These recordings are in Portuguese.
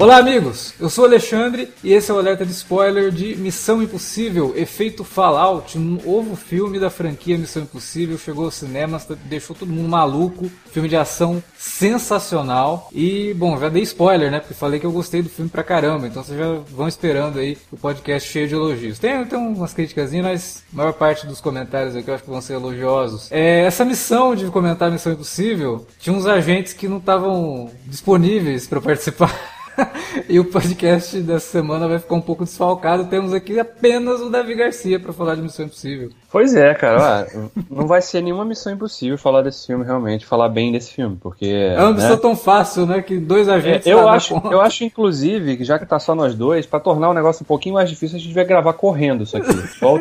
Olá, amigos! Eu sou Alexandre e esse é o alerta de spoiler de Missão Impossível Efeito Fallout, um novo filme da franquia Missão Impossível. Chegou aos cinemas, deixou todo mundo maluco. Filme de ação sensacional. E, bom, já dei spoiler, né? Porque falei que eu gostei do filme pra caramba. Então vocês já vão esperando aí o podcast cheio de elogios. Tem, tem umas críticas, mas a maior parte dos comentários aqui eu acho que vão ser elogiosos. É, essa missão de comentar Missão Impossível tinha uns agentes que não estavam disponíveis para participar. e o podcast dessa semana vai ficar um pouco desfalcado. Temos aqui apenas o Davi Garcia para falar de Missão Impossível. Pois é, cara. não vai ser nenhuma missão impossível falar desse filme, realmente, falar bem desse filme, porque. É uma missão né? tão fácil, né? Que dois agentes. É, eu, acho, eu acho, inclusive, que já que tá só nós dois, para tornar o negócio um pouquinho mais difícil, a gente vai gravar correndo isso aqui.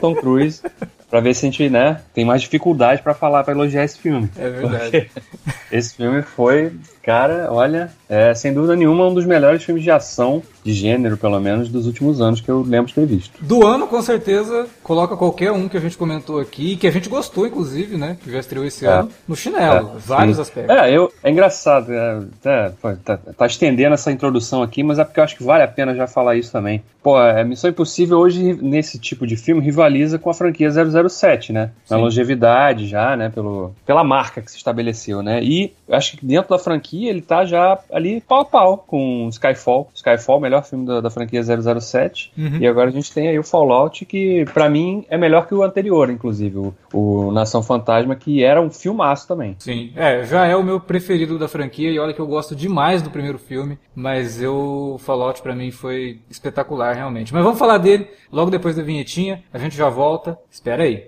Tom Cruise. Pra ver se a gente, né, tem mais dificuldade para falar, para elogiar esse filme. É verdade. esse filme foi Cara, olha, é sem dúvida nenhuma um dos melhores filmes de ação, de gênero pelo menos, dos últimos anos que eu lembro de ter visto. Do ano, com certeza, coloca qualquer um que a gente comentou aqui, que a gente gostou, inclusive, né? Que já estreou esse é. ano, no chinelo, é, vários sim. aspectos. É, eu, é engraçado, é, é, tá, tá, estendendo essa introdução aqui, mas é porque eu acho que vale a pena já falar isso também. Pô, a Missão Impossível hoje, nesse tipo de filme, rivaliza com a franquia 007, né? Na longevidade já, né? Pelo, pela marca que se estabeleceu, né? E acho que dentro da franquia ele tá já ali pau a pau com Skyfall. Skyfall, melhor filme da, da franquia 007. Uhum. E agora a gente tem aí o Fallout, que para mim é melhor que o anterior, inclusive, o, o, Nação Fantasma, que era um filmaço também. Sim, é, já é o meu preferido da franquia e olha que eu gosto demais do primeiro filme, mas eu, o Fallout para mim foi espetacular realmente. Mas vamos falar dele logo depois da vinhetinha, a gente já volta, espera aí.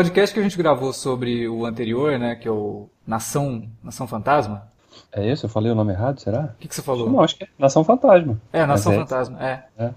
Podcast que a gente gravou sobre o anterior, né, que é o Nação, Nação Fantasma. É isso? Eu falei o nome errado, será? O que, que você falou? Não, acho que é Nação Fantasma. É, Nação Fantasma, é. é.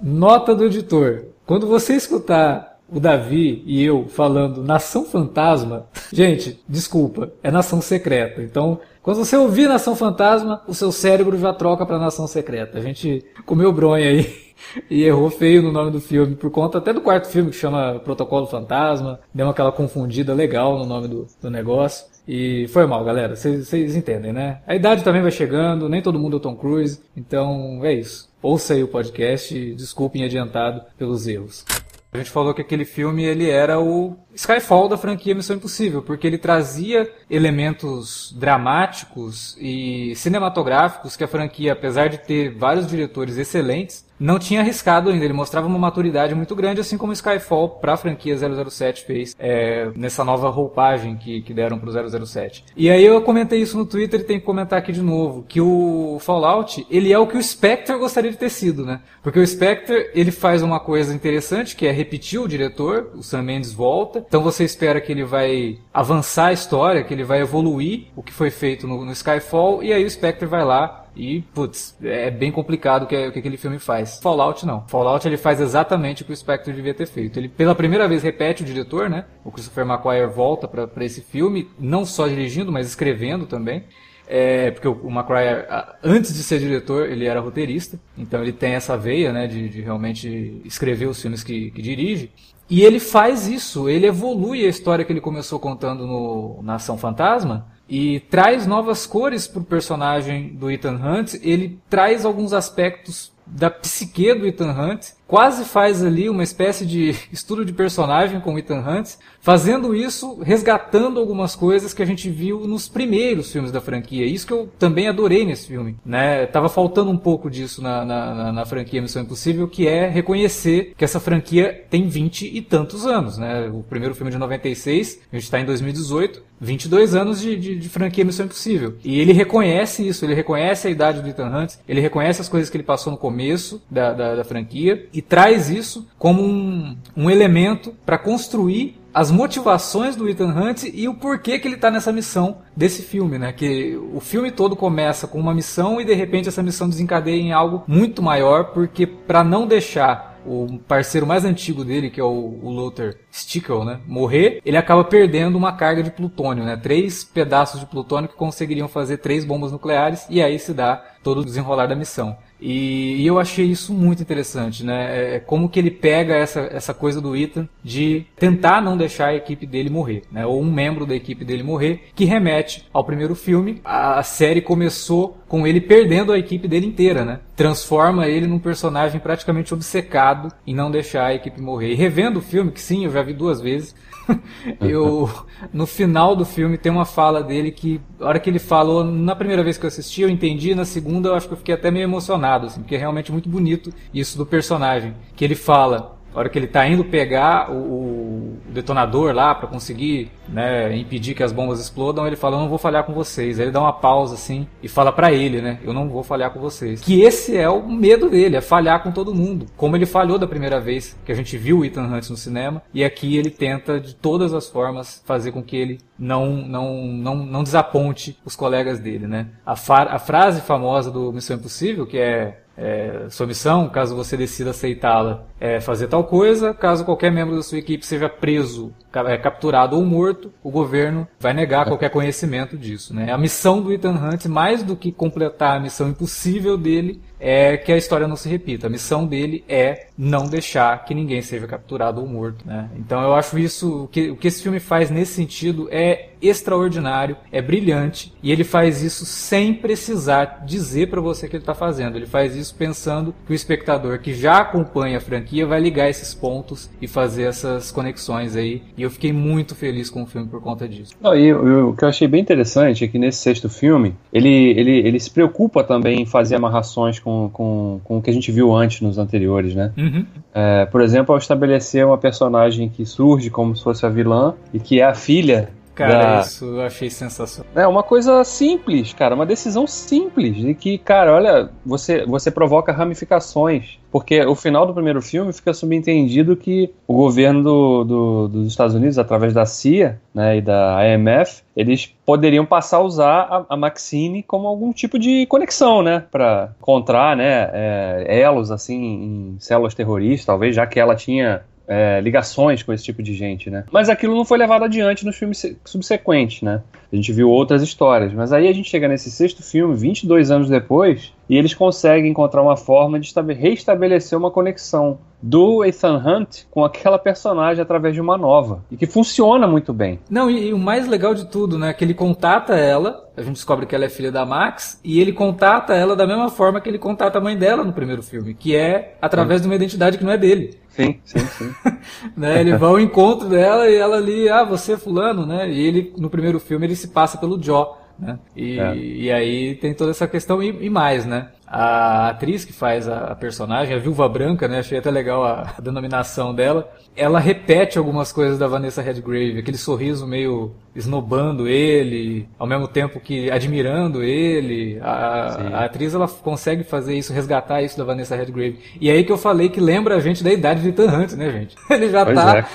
Nota do editor. Quando você escutar o Davi e eu falando Nação Fantasma, gente, desculpa, é Nação Secreta. Então, quando você ouvir Nação Fantasma, o seu cérebro já troca para Nação Secreta. A gente comeu bronha aí e errou feio no nome do filme, por conta até do quarto filme que chama Protocolo Fantasma, deu aquela confundida legal no nome do, do negócio. E foi mal, galera. Vocês entendem, né? A idade também vai chegando, nem todo mundo é Tom Cruise. Então é isso. Ouça aí o podcast e desculpem adiantado pelos erros. A gente falou que aquele filme ele era o Skyfall da franquia Missão Impossível, porque ele trazia elementos dramáticos e cinematográficos que a franquia, apesar de ter vários diretores excelentes, não tinha arriscado ainda. Ele mostrava uma maturidade muito grande, assim como Skyfall para a franquia 007 fez é, nessa nova roupagem que, que deram pro 007. E aí eu comentei isso no Twitter e tenho que comentar aqui de novo, que o Fallout, ele é o que o Spectre gostaria de ter sido, né? Porque o Spectre, ele faz uma coisa interessante, que é repetir o diretor, o Sam Mendes volta, então você espera que ele vai avançar a história, que ele vai evoluir o que foi feito no, no Skyfall, e aí o Spectre vai lá e, putz, é bem complicado o que, o que aquele filme faz. Fallout não. Fallout ele faz exatamente o que o Spectre devia ter feito. Ele, pela primeira vez, repete o diretor, né? O Christopher McQuarrie volta para esse filme, não só dirigindo, mas escrevendo também. É, porque o McQuarrie, antes de ser diretor, ele era roteirista. Então ele tem essa veia, né? De, de realmente escrever os filmes que, que dirige. E ele faz isso, ele evolui a história que ele começou contando no, Ação Fantasma e traz novas cores para o personagem do Ethan Hunt. Ele traz alguns aspectos da psique do Ethan Hunt, quase faz ali uma espécie de estudo de personagem com o Ethan Hunt, fazendo isso, resgatando algumas coisas que a gente viu nos primeiros filmes da franquia. Isso que eu também adorei nesse filme. Né? Tava faltando um pouco disso na, na, na franquia Missão Impossível, que é reconhecer que essa franquia tem 20 e tantos anos. Né? O primeiro filme de 96, a gente está em 2018, 22 anos de, de, de, franquia Missão Impossível. E ele reconhece isso, ele reconhece a idade do Ethan Hunt, ele reconhece as coisas que ele passou no começo da, da, da franquia e traz isso como um, um elemento para construir as motivações do Ethan Hunt e o porquê que ele está nessa missão desse filme, né? Que o filme todo começa com uma missão e de repente essa missão desencadeia em algo muito maior, porque para não deixar o parceiro mais antigo dele, que é o, o Luther Stickle, né, morrer, ele acaba perdendo uma carga de plutônio, né? Três pedaços de plutônio que conseguiriam fazer três bombas nucleares e aí se dá todo o desenrolar da missão. E, e, eu achei isso muito interessante, né? É, é como que ele pega essa, essa coisa do Ethan de tentar não deixar a equipe dele morrer, né? Ou um membro da equipe dele morrer, que remete ao primeiro filme. A série começou com ele perdendo a equipe dele inteira, né? Transforma ele num personagem praticamente obcecado em não deixar a equipe morrer. E revendo o filme, que sim, eu já vi duas vezes, eu no final do filme tem uma fala dele que a hora que ele falou na primeira vez que eu assisti eu entendi na segunda eu acho que eu fiquei até meio emocionado assim porque é realmente muito bonito isso do personagem que ele fala a hora que ele está indo pegar o, o detonador lá para conseguir né, impedir que as bombas explodam, ele fala: Eu não vou falhar com vocês. Aí ele dá uma pausa assim e fala para ele, né? Eu não vou falhar com vocês. Que esse é o medo dele, é falhar com todo mundo. Como ele falhou da primeira vez que a gente viu o Ethan Hunt no cinema, e aqui ele tenta de todas as formas fazer com que ele não, não, não, não desaponte os colegas dele, né? A, a frase famosa do Missão Impossível, que é é, missão, caso você decida aceitá-la, é fazer tal coisa. Caso qualquer membro da sua equipe seja preso, capturado ou morto, o governo vai negar qualquer conhecimento disso. Né? A missão do Ethan Hunt, mais do que completar a missão impossível dele, é que a história não se repita. A missão dele é não deixar que ninguém seja capturado ou morto. Né? Então eu acho isso, o que, o que esse filme faz nesse sentido é extraordinário, é brilhante e ele faz isso sem precisar dizer para você que ele está fazendo. Ele faz isso pensando que o espectador que já acompanha a franquia vai ligar esses pontos e fazer essas conexões aí. E eu fiquei muito feliz com o filme por conta disso. Não, e eu, o que eu achei bem interessante é que nesse sexto filme ele, ele, ele se preocupa também em fazer amarrações com com, com, com o que a gente viu antes nos anteriores, né? Uhum. É, por exemplo, ao estabelecer uma personagem que surge como se fosse a vilã e que é a filha Cara, da... isso eu achei sensacional. É uma coisa simples, cara, uma decisão simples de que, cara, olha, você você provoca ramificações, porque o final do primeiro filme fica subentendido que o governo do, do, dos Estados Unidos, através da CIA, né, e da IMF, eles poderiam passar a usar a, a Maxine como algum tipo de conexão, né, para encontrar, né, é, elos assim em células terroristas, talvez, já que ela tinha é, ligações com esse tipo de gente, né? Mas aquilo não foi levado adiante nos filmes subsequentes, né? A gente viu outras histórias, mas aí a gente chega nesse sexto filme, 22 anos depois, e eles conseguem encontrar uma forma de reestabelecer uma conexão do Ethan Hunt com aquela personagem através de uma nova. E que funciona muito bem. Não, e, e, o mais legal de tudo, né? Que ele contata ela, a gente descobre que ela é filha da Max, e ele contata ela da mesma forma que ele contata a mãe dela no primeiro filme, que é através é. de uma identidade que não é dele. Sim, sim, sim. né, ele vai ao encontro dela e ela ali, ah, você é fulano, né? E ele, no primeiro filme, ele se passa pelo Joe. Né? E, é. e aí tem toda essa questão e, e mais, né? A atriz que faz a, personagem, a Viúva Branca, né? Achei até legal a, a denominação dela. Ela repete algumas coisas da Vanessa Redgrave, aquele sorriso meio esnobando ele, ao mesmo tempo que admirando ele. A, a, atriz ela consegue fazer isso, resgatar isso da Vanessa Redgrave. E é aí que eu falei que lembra a gente da idade de Ethan Hunt, né, gente? Ele já pois tá é.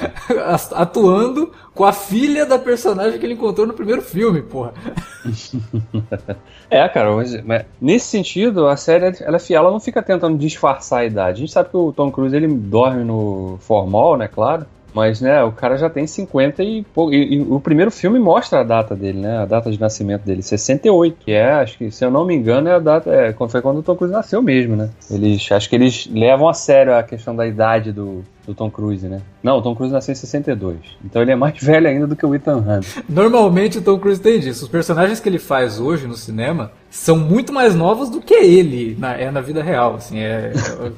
atuando com a filha da personagem que ele encontrou no primeiro filme, porra. é, cara, mas, mas, nesse sentido, a série ela é fiel, ela não fica tentando disfarçar a idade. A gente sabe que o Tom Cruise ele dorme no formal, né, claro. Mas, né, o cara já tem 50 e, pô, e, e, o primeiro filme mostra a data dele, né? A data de nascimento dele, 68. Que é, acho que, se eu não me engano, é a data. É, foi quando o Tom Cruise nasceu mesmo, né? Eles, acho que eles levam a sério a questão da idade do, do Tom Cruise, né? Não, o Tom Cruise nasceu em 62. Então ele é mais velho ainda do que o Ethan Hunt. Normalmente o Tom Cruise tem disso. Os personagens que ele faz hoje no cinema são muito mais novos do que ele na, é na vida real. Assim, é,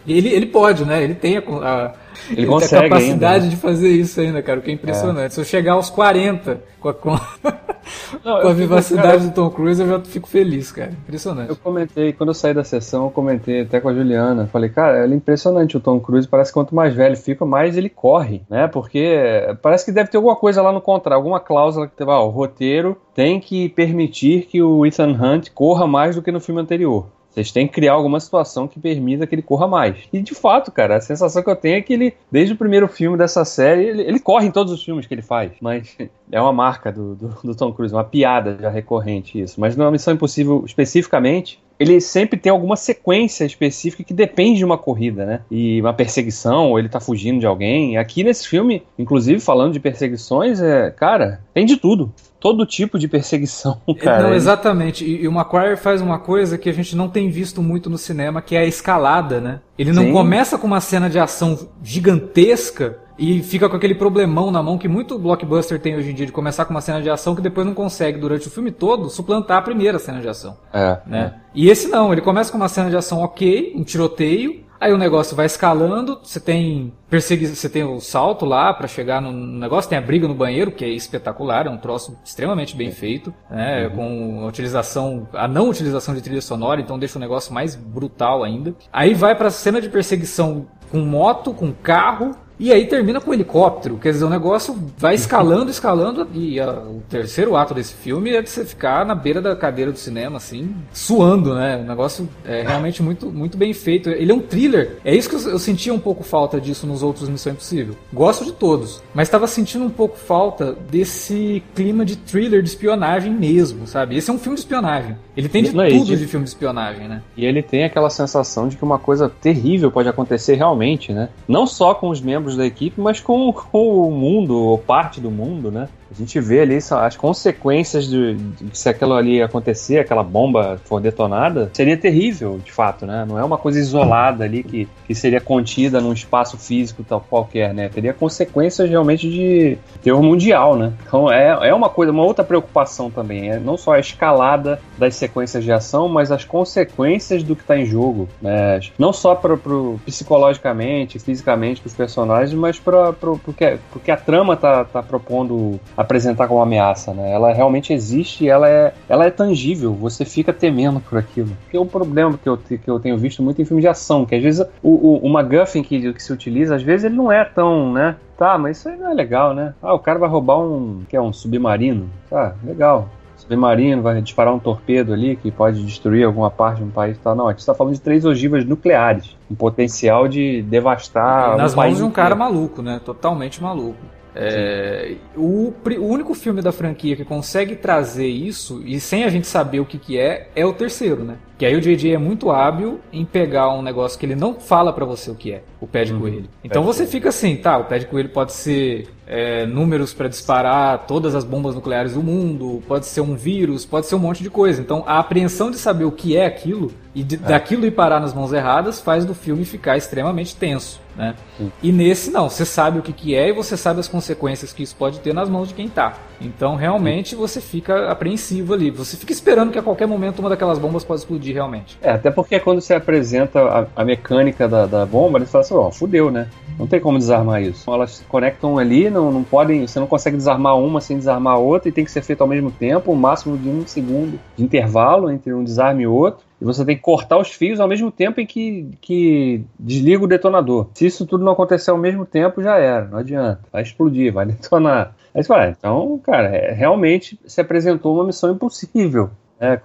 ele, ele pode, né? Ele tem a, a ele, ele consegue a capacidade ainda. de fazer isso ainda, cara, o que é impressionante. É. Se eu chegar aos 40 com a, com, Não, com a vivacidade fico, do Tom Cruise, eu já fico feliz, cara. Impressionante. Eu comentei, quando eu saí da sessão, eu comentei até com a Juliana. Falei, cara, é impressionante o Tom Cruise. Parece que quanto mais velho fica, mais ele corre, né? Porque parece que deve ter alguma coisa lá no contrato, alguma cláusula que teve, ah, o roteiro tem que permitir que o Ethan Hunt corra mais do que no filme anterior. Vocês têm que criar alguma situação que permita que ele corra mais. E de fato, cara, a sensação que eu tenho é que ele, desde o primeiro filme dessa série, ele, ele corre em todos os filmes que ele faz. Mas é uma marca do, do, do, Tom Cruise, uma piada já recorrente isso. Mas numa Missão Impossível especificamente, ele sempre tem alguma sequência específica que depende de uma corrida, né? E uma perseguição, ou ele tá fugindo de alguém. Aqui nesse filme, inclusive falando de perseguições, é, cara, tem de tudo todo tipo de perseguição, cara. Não, exatamente. E, e, o McQuarrie faz uma coisa que a gente não tem visto muito no cinema, que é a escalada, né? Ele não Sim. começa com uma cena de ação gigantesca e fica com aquele problemão na mão que muito blockbuster tem hoje em dia de começar com uma cena de ação que depois não consegue durante o filme todo suplantar a primeira cena de ação. É. Né? É. E esse não, ele começa com uma cena de ação ok, um tiroteio, Aí o negócio vai escalando, você tem persegui você tem o salto lá para chegar no negócio, tem a briga no banheiro, que é espetacular, é um troço extremamente bem feito, né, uhum. com a utilização, a não utilização de trilha sonora, então deixa o negócio mais brutal ainda. Aí vai para cena de perseguição com moto, com carro, e aí termina com um helicóptero, quer dizer, o negócio vai escalando, escalando, e a, o terceiro ato desse filme é de você ficar na beira da cadeira do cinema, assim, suando, né? O negócio é realmente muito, muito bem feito. Ele é um thriller, é isso que eu, eu sentia um pouco falta disso nos outros Missão Impossível. Gosto de todos, mas estava sentindo um pouco falta desse clima de thriller de espionagem mesmo, sabe? Esse é um filme de espionagem. Ele tem de é tudo de filme de espionagem, né? E ele tem aquela sensação de que uma coisa terrível pode acontecer realmente, né? Não só com os membros da equipe, mas com, com o mundo, ou parte do mundo, né? A gente vê ali as consequências de, de, se aquilo ali acontecer, aquela bomba for detonada, seria terrível, de fato, né? Não é uma coisa isolada ali que, que seria contida num espaço físico tal qualquer, né? Teria consequências realmente de terror mundial, né? Então é, é uma coisa, uma outra preocupação também, é não só a escalada das sequências de ação, mas as consequências do que está em jogo, né? Não só para pro, psicologicamente, fisicamente dos personagens, mas para porque, porque a trama tá, tá propondo apresentar como ameaça, né? Ela realmente existe e ela é, ela é tangível, você fica temendo por aquilo. Que é um problema que eu, que eu tenho visto muito em filmes de ação, que às vezes o, o, o MacGuffin que, que se utiliza, às vezes ele não é tão, né? Tá, mas isso aí não é legal, né? Ah, o cara vai roubar um, que é um submarino. Tá, legal submarino, vai disparar um torpedo ali que pode destruir alguma parte de um país e tal. Não, a gente está falando de três ogivas nucleares, um potencial de devastar. Nas mãos de um cara maluco, né? Totalmente maluco. É, o, o, único filme da franquia que consegue trazer isso, e sem a gente saber o que, que é, é o terceiro, né? Que aí o JJ é muito hábil em pegar um negócio que ele não fala para você o que é, o pé de uhum. coelho. Então você fica assim, tá, o pé de coelho pode ser é, números para disparar todas as bombas nucleares do mundo, pode ser um vírus, pode ser um monte de coisa. Então a apreensão de saber o que é aquilo e de, é. daquilo ir parar nas mãos erradas faz do filme ficar extremamente tenso. Né? E nesse não, você sabe o que, que é e você sabe as consequências que isso pode ter nas mãos de quem tá. Então realmente Sim. você fica apreensivo ali, você fica esperando que a qualquer momento uma daquelas bombas pode explodir realmente. É, até porque quando você apresenta a, a mecânica da, da bomba, eles falam assim, ó, oh, fudeu, né? Não tem como desarmar isso. Elas se conectam ali, não, não podem, você não consegue desarmar uma sem desarmar a outra e tem que ser feito ao mesmo tempo, o um máximo de um segundo de intervalo entre um desarme e outro. e você tem que cortar os fios ao mesmo tempo em que, que desliga o detonador. Se isso tudo não acontecer ao mesmo tempo, já era, não adianta. Vai explodir, vai detonar. Aí você fala, ah, então, cara, é, realmente se apresentou uma missão impossível, né,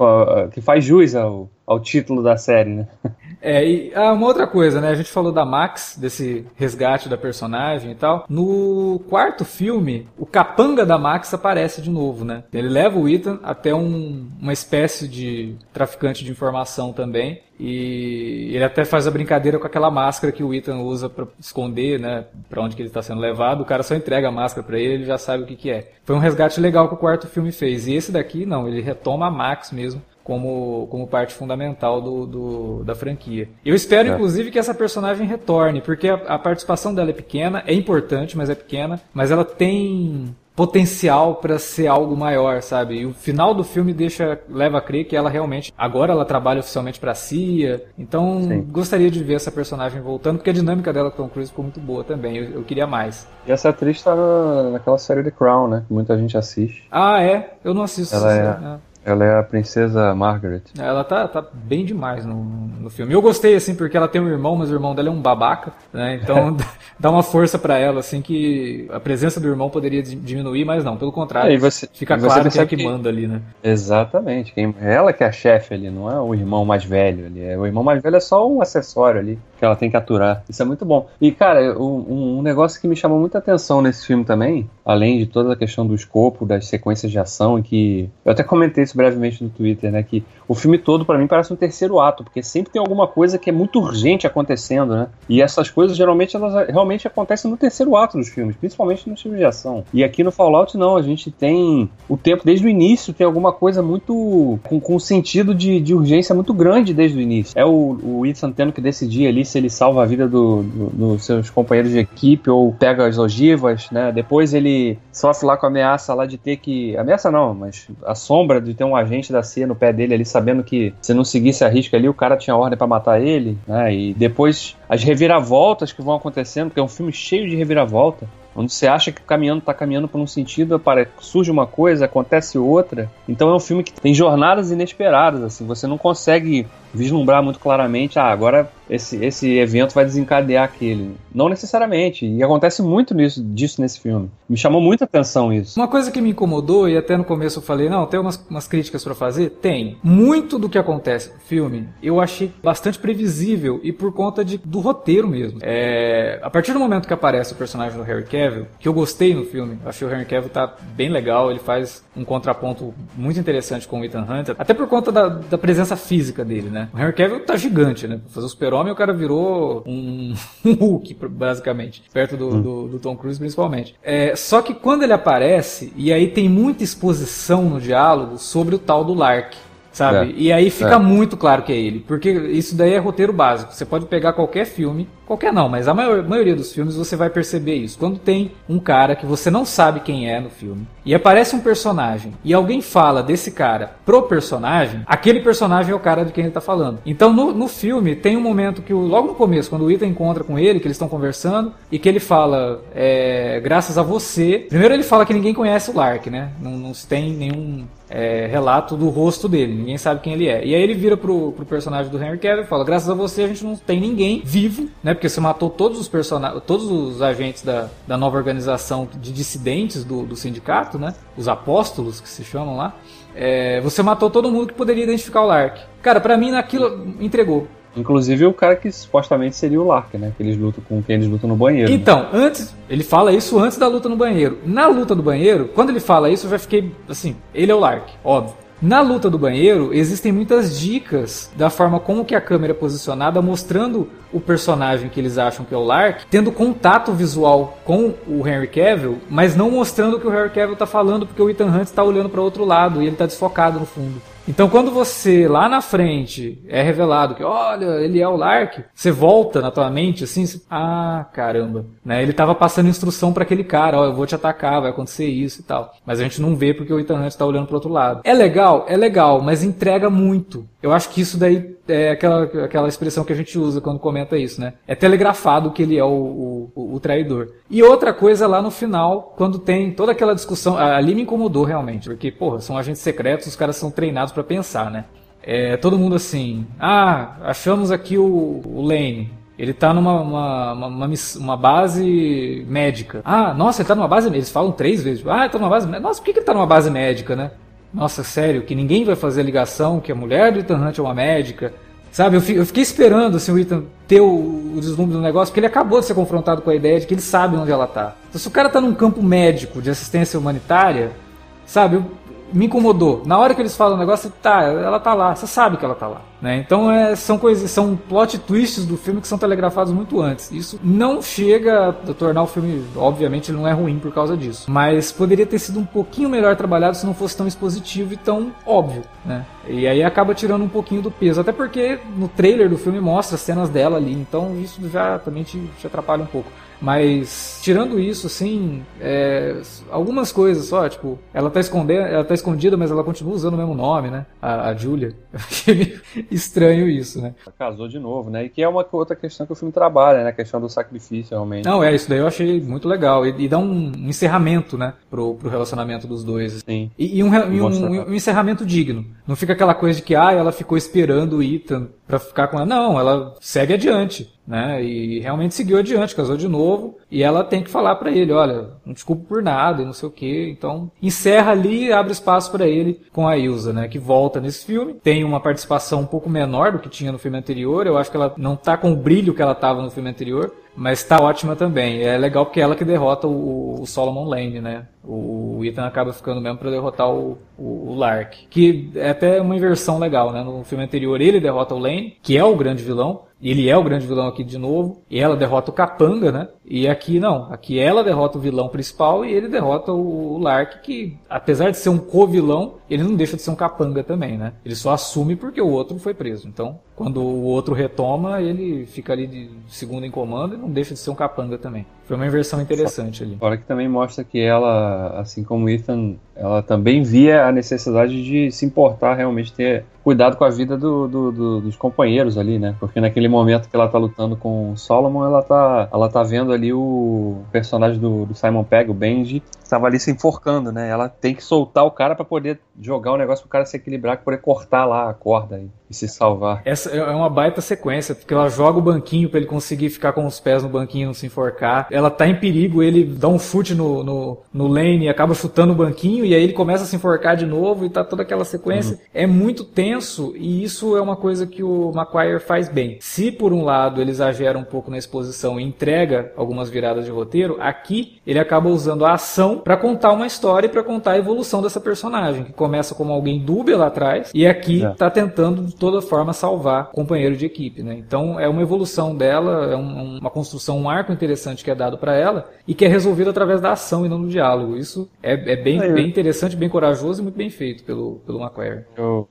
que faz jus ao, ao título da série, né? É, e ah, uma outra coisa, né? A gente falou da Max, desse resgate da personagem e tal. No quarto filme, o capanga da Max aparece de novo, né? Ele leva o Ethan até um, uma espécie de traficante de informação também. E ele até faz a brincadeira com aquela máscara que o Ethan usa para esconder, né, para onde que ele está sendo levado. O cara só entrega a máscara para ele, ele já sabe o que, que é. Foi um resgate legal que o quarto filme fez. E esse daqui não, ele retoma a Max mesmo como, como parte fundamental do, do, da franquia. Eu espero, é. inclusive, que essa personagem retorne, porque a, a, participação dela é pequena, é importante, mas é pequena, mas ela tem potencial para ser algo maior, sabe? E o final do filme deixa leva a crer que ela realmente agora ela trabalha oficialmente para a CIA. Então Sim. gostaria de ver essa personagem voltando, porque a dinâmica dela com Tom Cruise ficou muito boa também. Eu, eu queria mais. E essa atriz tá na, naquela série The Crown, né? Que muita gente assiste. Ah, é? Eu não assisto. Ela é, série, ela é a princesa Margaret. Ela tá, tá bem demais no, no filme. Eu gostei, assim, porque ela tem um irmão, mas o irmão dela é um babaca, né? Então dá uma força para ela, assim, que a presença do irmão poderia diminuir, mas não, pelo contrário. É, você, fica claro que é que, que manda ali, né? Exatamente. Quem, ela que é a chefe ali, não é o irmão mais velho ali. É, o irmão mais velho é só um acessório ali que ela tem que aturar. Isso é muito bom. E, cara, um, um negócio que me chamou muita atenção nesse filme também, além de toda a questão do escopo, das sequências de ação, e que. Eu até comentei isso brevemente no Twitter, né? Que o filme todo, para mim, parece um terceiro ato, porque sempre tem alguma coisa que é muito urgente acontecendo, né? E essas coisas, geralmente, elas realmente acontecem no terceiro ato dos filmes, principalmente nos filmes de ação. E aqui no Fallout, não, a gente tem o tempo, desde o início, tem alguma coisa muito. com, com um sentido de, de urgência muito grande desde o início. É o, o Ethan tendo que decidir ali se ele salva a vida dos do, do seus companheiros de equipe ou pega as ogivas, né? Depois ele sofre lá com a ameaça lá de ter que. Ameaça não, mas a sombra de ter um agente da CIA no pé dele ali, sabendo que se não seguisse a risca ali, o cara tinha ordem para matar ele, né? E depois as reviravoltas que vão acontecendo, porque é um filme cheio de reviravolta. Onde você acha que o caminhando está caminhando por um sentido, surge uma coisa, acontece outra. Então é um filme que tem jornadas inesperadas, assim, você não consegue vislumbrar muito claramente, ah, agora esse, esse evento vai desencadear aquele. Não necessariamente. E acontece muito nisso, disso nesse filme. Me chamou muita atenção isso. Uma coisa que me incomodou, e até no começo eu falei, não, tem umas, umas críticas para fazer? Tem. Muito do que acontece no filme eu achei bastante previsível e por conta de, do roteiro mesmo. É, a partir do momento que aparece o personagem do Harry Cavill, que eu gostei no filme, achei o Harry Cavill tá bem legal, ele faz um contraponto muito interessante com o Ethan Hunter, até por conta da, da presença física dele, né? O Henry Cavill tá gigante, né? Pra fazer o super-homem, o cara virou um, um Hulk, basicamente. Perto do, hum. do, do, Tom Cruise, principalmente. É, só que quando ele aparece, e aí tem muita exposição no diálogo sobre o tal do Lark sabe? É. E aí fica é. muito claro que é ele, porque isso daí é roteiro básico. Você pode pegar qualquer filme Qualquer não, mas a maior, maioria dos filmes você vai perceber isso. Quando tem um cara que você não sabe quem é no filme e aparece um personagem e alguém fala desse cara pro personagem, aquele personagem é o cara de quem ele tá falando. Então no, no filme tem um momento que logo no começo, quando o Ethan encontra com ele, que eles estão conversando e que ele fala, é, graças a você. Primeiro ele fala que ninguém conhece o Lark, né? Não, não se tem nenhum é, relato do rosto dele, ninguém sabe quem ele é. E aí ele vira pro, pro personagem do Henry Cavill e fala: graças a você a gente não tem ninguém vivo, né? Porque você matou todos os personagens, todos os agentes da, da nova organização de dissidentes do, do sindicato, né? Os apóstolos que se chamam lá. É, você matou todo mundo que poderia identificar o Lark. Cara, para mim naquilo entregou. Inclusive o cara que supostamente seria o Lark, né? Que eles lutam com quem eles lutam no banheiro. Né? Então, né? antes, ele fala isso antes da luta no banheiro. Na luta do banheiro, quando ele fala isso, eu já fiquei assim, ele é o Lark, óbvio. Na luta do banheiro, existem muitas dicas da forma como que a câmera é posicionada, mostrando o personagem que eles acham que é o Lark, tendo contato visual com o Henry Cavill, mas não mostrando o que o Henry Cavill está falando, porque o Ethan Hunt está olhando para outro lado e ele está desfocado no fundo. Então, quando você lá na frente é revelado que, olha, ele é o Lark, você volta na tua mente assim, você, ah, caramba, né? Ele tava passando instrução para aquele cara, ó, eu vou te atacar, vai acontecer isso e tal. Mas a gente não vê porque o Ethan Hunt tá olhando pro outro lado. É legal, é legal, mas entrega muito. Eu acho que isso daí é aquela, aquela expressão que a gente usa quando comenta isso, né? É telegrafado que ele é o, o, o traidor. E outra coisa lá no final, quando tem toda aquela discussão, ali me incomodou realmente, porque, porra, são agentes secretos, os caras são treinados para pensar, né? é, todo mundo assim, ah, achamos aqui o, o Lane. Ele tá numa uma, uma, uma, base médica. Ah, nossa, ele tá numa base Eles falam três vezes. Ah, ele tá numa base médica. Nossa, por que, que ele tá numa base médica, né? Nossa, sério, que ninguém vai fazer a ligação que a mulher do Ethan Hunt é uma médica. Sabe, eu fiquei esperando assim, o Ethan ter o, o deslumbre do negócio, porque ele acabou de ser confrontado com a ideia de que ele sabe onde ela tá. Então, se o cara tá num campo médico de assistência humanitária, sabe, eu, me incomodou. Na hora que eles falam o negócio, tá, ela tá lá, você sabe que ela tá lá. Né? Então é, são coisas, são plot twists do filme que são telegrafados muito antes. Isso não chega a tornar o filme, obviamente, ele não é ruim por causa disso. Mas poderia ter sido um pouquinho melhor trabalhado se não fosse tão expositivo e tão óbvio, né? E aí acaba tirando um pouquinho do peso. Até porque no trailer do filme mostra cenas dela ali, então isso já também te, te atrapalha um pouco. Mas tirando isso, assim, é, algumas coisas só, tipo, ela tá escondendo, ela tá escondida, mas ela continua usando o mesmo nome, né? A, a Julia. Estranho isso, né? Casou de novo, né? E que é uma outra questão que o filme trabalha, né? A questão do sacrifício, realmente. Não, é, isso daí eu achei muito legal. E, e dá um, encerramento, né? Pro, pro relacionamento dos dois. Sim. E, e, um, e um, um, encerramento digno. Não fica aquela coisa de que, ah, ela ficou esperando o Ethan pra ficar com ela. Não, ela segue adiante né? E realmente seguiu adiante, casou de novo, e ela tem que falar para ele, olha, não desculpo por nada e não sei o que. Então, encerra ali e abre espaço para ele com a Ilsa, né, que volta nesse filme. Tem uma participação um pouco menor do que tinha no filme anterior. Eu acho que ela não tá com o brilho que ela tava no filme anterior, mas tá ótima também. É legal porque é ela que derrota o, o Solomon Lane, né? O Ethan acaba ficando mesmo para derrotar o, o, o, Lark. Que é até uma inversão legal, né? No filme anterior ele derrota o Lane, que é o grande vilão. Ele é o grande vilão aqui de novo. E ela derrota o Capanga, né? E aqui não. Aqui ela derrota o vilão principal e ele derrota o, Lark, que apesar de ser um co-vilão, ele não deixa de ser um capanga também, né? Ele só assume porque o outro foi preso. Então, quando o outro retoma, ele fica ali de segundo em comando e não deixa de ser um capanga também. Foi uma inversão interessante ali. Fora que também mostra que ela, assim como Ethan, ela também via a necessidade de se importar realmente ter cuidado com a vida do, do, do, dos companheiros ali, né? Porque naquele momento que ela tá lutando com o Solomon, ela tá, ela tá vendo ali o personagem do, Simon Pegg, o Benji, estava ali se enforcando, né? Ela tem que soltar o cara para poder jogar o negócio pro cara se equilibrar, para poder cortar lá a corda e, e, se salvar. Essa é uma baita sequência, porque ela joga o banquinho para ele conseguir ficar com os pés no banquinho e não se enforcar. Ela tá em perigo, ele dá um chute no, no, no lane e acaba chutando o banquinho, e aí ele começa a se enforcar de novo e tá toda aquela sequência. Uhum. É muito tenso, e isso é uma coisa que o McQuire faz bem. Se por um lado ele exagera um pouco na exposição e entrega algumas viradas de roteiro, aqui ele acaba usando a ação para contar uma história e para contar a evolução dessa personagem, que começa como alguém dúbia lá atrás e aqui está é. tentando de toda forma salvar o companheiro de equipe, né? Então é uma evolução dela, é um, uma construção, um arco interessante que é dado para ela e que é resolvido através da ação e não do diálogo. Isso é, é bem, é. bem interessante, bem corajoso e muito bem feito pelo, pelo McQuarrie.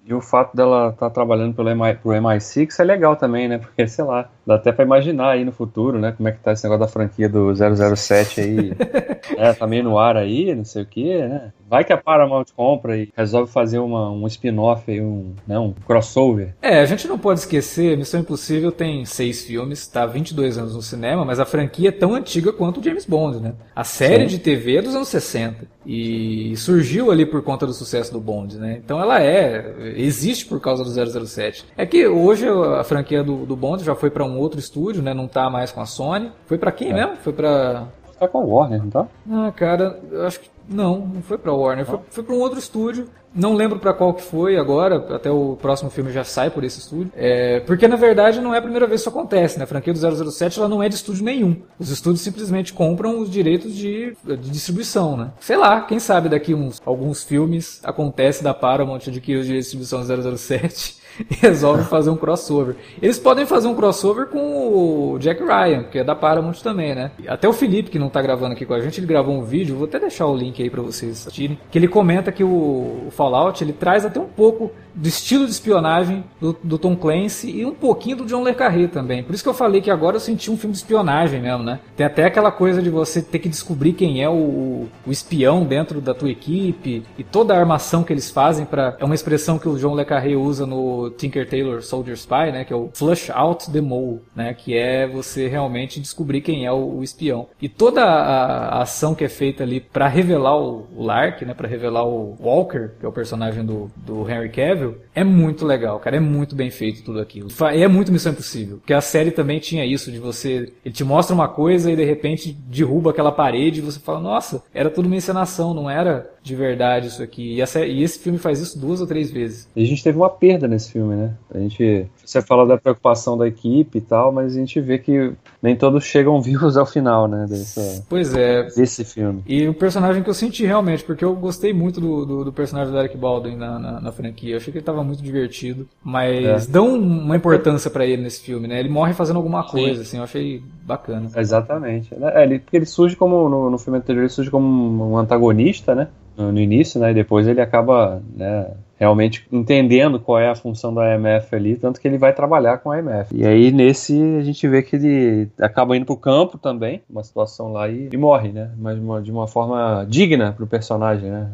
E o fato dela estar tá trabalhando pelo MI, pro MI6 é legal também, né? Porque, sei lá, dá até para imaginar aí no futuro, né? Como é que tá esse negócio da franquia do 007 aí. é, tá meio no ar aí, não sei o que, né? Vai que a Paramount compra e resolve fazer uma, um spin-off aí, um, né, um crossover. É, a gente não pode esquecer, Missão Impossível tem seis filmes, tá 22 anos no cinema, mas a franquia é tão antiga quanto o James Bond, né? A série Sim. de TV é dos anos 60 e surgiu ali por conta do sucesso do Bond, né? Então ela é, existe por causa do 007. É que hoje a franquia do, do Bond já foi para um outro estúdio, né? Não tá mais com a Sony. Foi para quem é. mesmo? Foi para Tá com a Warner, não tá? Ah, cara, eu acho que não, não foi pra Warner, foi, foi pra um outro estúdio. Não lembro para qual que foi agora, até o próximo filme já sai por esse estúdio. É, porque na verdade não é a primeira vez que isso acontece, né? A franquia do 007 ela não é de estúdio nenhum. Os estúdios simplesmente compram os direitos de, de distribuição, né? Sei lá, quem sabe daqui uns alguns filmes acontece da Paramount adquirir os direitos de distribuição do 007 e resolve fazer um crossover. Eles podem fazer um crossover com o Jack Ryan, que é da Paramount também, né? Até o Felipe, que não tá gravando aqui com a gente, ele gravou um vídeo, vou até deixar o link aí para vocês assistirem, que ele comenta que o, Fallout, ele traz até um pouco do estilo de espionagem do, do, Tom Clancy e um pouquinho do John Le Carré também. Por isso que eu falei que agora eu senti um filme de espionagem mesmo, né? Tem até aquela coisa de você ter que descobrir quem é o, o espião dentro da tua equipe e toda a armação que eles fazem para é uma expressão que o John Le Carré usa no Tinker Tailor Soldier Spy, né, que é o Flush Out the Mole, né, que é você realmente descobrir quem é o, o espião. E toda a, a, ação que é feita ali para revelar o, o Lark, né, para revelar o Walker, que é o personagem do, do Henry Cavill, é muito legal, cara, é muito bem feito tudo aquilo. E é muito Missão Impossível, porque a série também tinha isso de você, ele te mostra uma coisa e de repente derruba aquela parede e você fala, nossa, era tudo uma encenação, não era de verdade isso aqui. E, essa, e, esse filme faz isso duas ou três vezes. E a gente teve uma perda nesse filme, né? A gente. Você fala da preocupação da equipe e tal, mas a gente vê que nem todos chegam vivos ao final, né? Dessa, pois é. Desse filme. E o personagem que eu senti realmente, porque eu gostei muito do, do, do personagem do Eric Baldwin na, na, na, franquia. Eu achei que ele tava muito divertido. Mas é. dão uma importância para ele nesse filme, né? Ele morre fazendo alguma coisa, Sim. assim, eu achei bacana. Exatamente. É, ele, porque ele surge como, no, no filme anterior, ele surge como um antagonista, né? No início, né? E depois ele acaba né, realmente entendendo qual é a função da IMF ali, tanto que ele vai trabalhar com a IMF. E aí nesse a gente vê que ele acaba indo pro campo também, uma situação lá e, e morre, né? Mas uma, de uma forma digna pro personagem, né?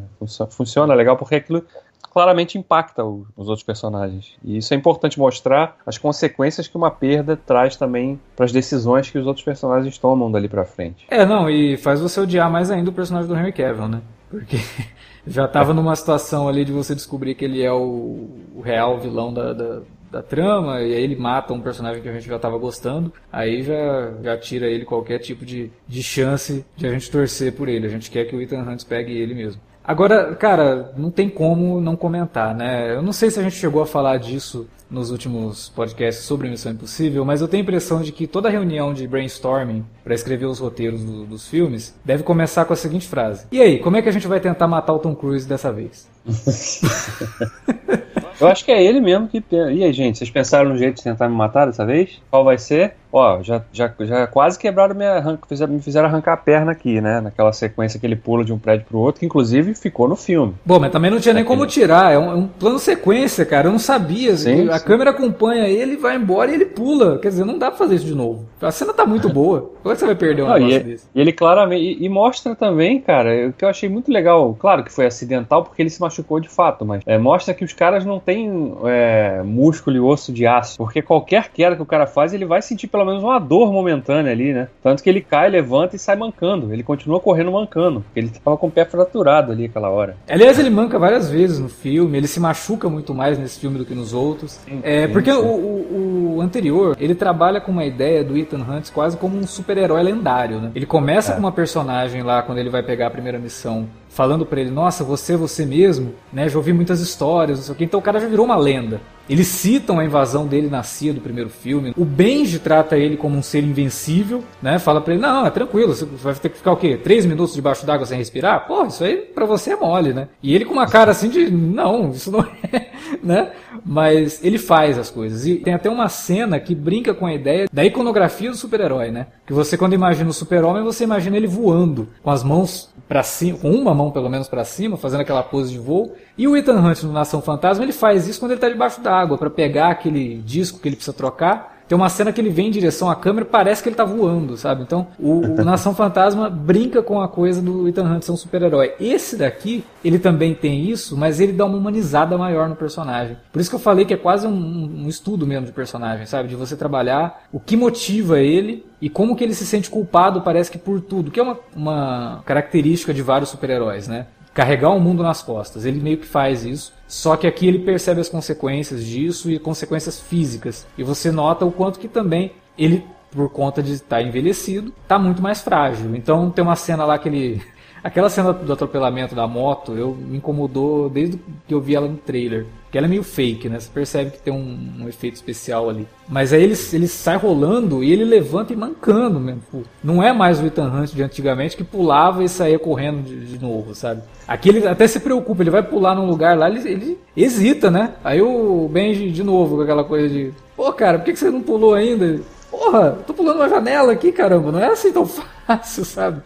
Funciona legal porque aquilo claramente impacta o, os outros personagens. E isso é importante mostrar as consequências que uma perda traz também para as decisões que os outros personagens tomam dali para frente. É, não, e faz você odiar mais ainda o personagem do Henry Cavill, né? Porque já estava numa situação ali de você descobrir que ele é o, o real vilão da, da, da, trama, e aí ele mata um personagem que a gente já estava gostando, aí já, já tira ele qualquer tipo de, de chance de a gente torcer por ele. A gente quer que o Ethan Hunt pegue ele mesmo. Agora, cara, não tem como não comentar, né? Eu não sei se a gente chegou a falar disso nos últimos podcasts sobre Missão Impossível, mas eu tenho a impressão de que toda reunião de brainstorming para escrever os roteiros do, dos filmes deve começar com a seguinte frase: E aí, como é que a gente vai tentar matar o Tom Cruise dessa vez? eu acho que é ele mesmo que. E aí, gente, vocês pensaram no jeito de tentar me matar dessa vez? Qual vai ser? Ó, já, já, já quase quebraram minha. Me fizeram arrancar a perna aqui, né? Naquela sequência que ele pula de um prédio pro outro, que inclusive ficou no filme. Bom, mas também não tinha nem Aquele... como tirar. É um, é um, plano sequência, cara. Eu não sabia. Sim, a sim. câmera acompanha ele, vai embora e ele pula. Quer dizer, não dá pra fazer isso de novo. A cena tá muito boa. Como é que você vai perder um não, negócio e, desse? E ele claramente. E, e, mostra também, cara, o que eu achei muito legal. Claro que foi acidental porque ele se machucou de fato, mas é, mostra que os caras não têm é, músculo e osso de aço. Porque qualquer queda que o cara faz, ele vai sentir pelo menos uma dor momentânea ali, né? Tanto que ele cai, levanta e sai mancando. Ele continua correndo mancando. Porque ele tava com o pé fraturado ali aquela hora. Aliás, ele manca várias vezes no filme. Ele se machuca muito mais nesse filme do que nos outros. Sim, é, sim, porque sim. O, o, o, anterior, ele trabalha com uma ideia do Ethan Hunt quase como um super-herói lendário, né? Ele começa é. com uma personagem lá, quando ele vai pegar a primeira missão, falando para ele, nossa, você é você mesmo, né? Já ouvi muitas histórias, não sei o que. Então o cara já virou uma lenda. Eles citam a invasão dele na CIA do primeiro filme. O Benji trata ele como um ser invencível, né? Fala pra ele, não, é tranquilo, você vai ter que ficar o quê? Três minutos debaixo d'água sem respirar? Pô, isso aí pra você é mole, né? E ele com uma cara assim de, não, isso não é, né? Mas ele faz as coisas. E tem até uma cena que brinca com a ideia da iconografia do super-herói, né? Que você, quando imagina o super-homem, você imagina ele voando, com as mãos para cima, com uma mão pelo menos para cima, fazendo aquela pose de voo. E o Ethan Hunt no Nação Fantasma, ele faz isso quando ele está debaixo d'água, para pegar aquele disco que ele precisa trocar tem uma cena que ele vem em direção à câmera e parece que ele tá voando, sabe? Então, o, o Nação Fantasma brinca com a coisa do Ethan Hunt ser um super-herói. Esse daqui, ele também tem isso, mas ele dá uma humanizada maior no personagem. Por isso que eu falei que é quase um, um estudo mesmo de personagem, sabe? De você trabalhar o que motiva ele e como que ele se sente culpado, parece que por tudo, que é uma, uma característica de vários super-heróis, né? Carregar o mundo nas costas. Ele meio que faz isso, só que aqui ele percebe as consequências disso e consequências físicas. E você nota o quanto que também ele, por conta de estar envelhecido, está muito mais frágil. Então tem uma cena lá que ele Aquela cena do atropelamento da moto, eu me incomodou desde que eu vi ela no trailer. Que ela é meio fake, né? Você percebe que tem um, um efeito especial ali. Mas aí ele, ele sai rolando e ele levanta e mancando mesmo. Não é mais o Ethan Hunt de antigamente que pulava e saía correndo de, de novo, sabe? Aqui ele até se preocupa, ele vai pular num lugar lá, ele, ele hesita, né? Aí o Benji de novo com aquela coisa de... Pô, cara, por que, que você não pulou ainda? Porra, tô pulando uma janela aqui, caramba. Não é assim tão fácil, sabe?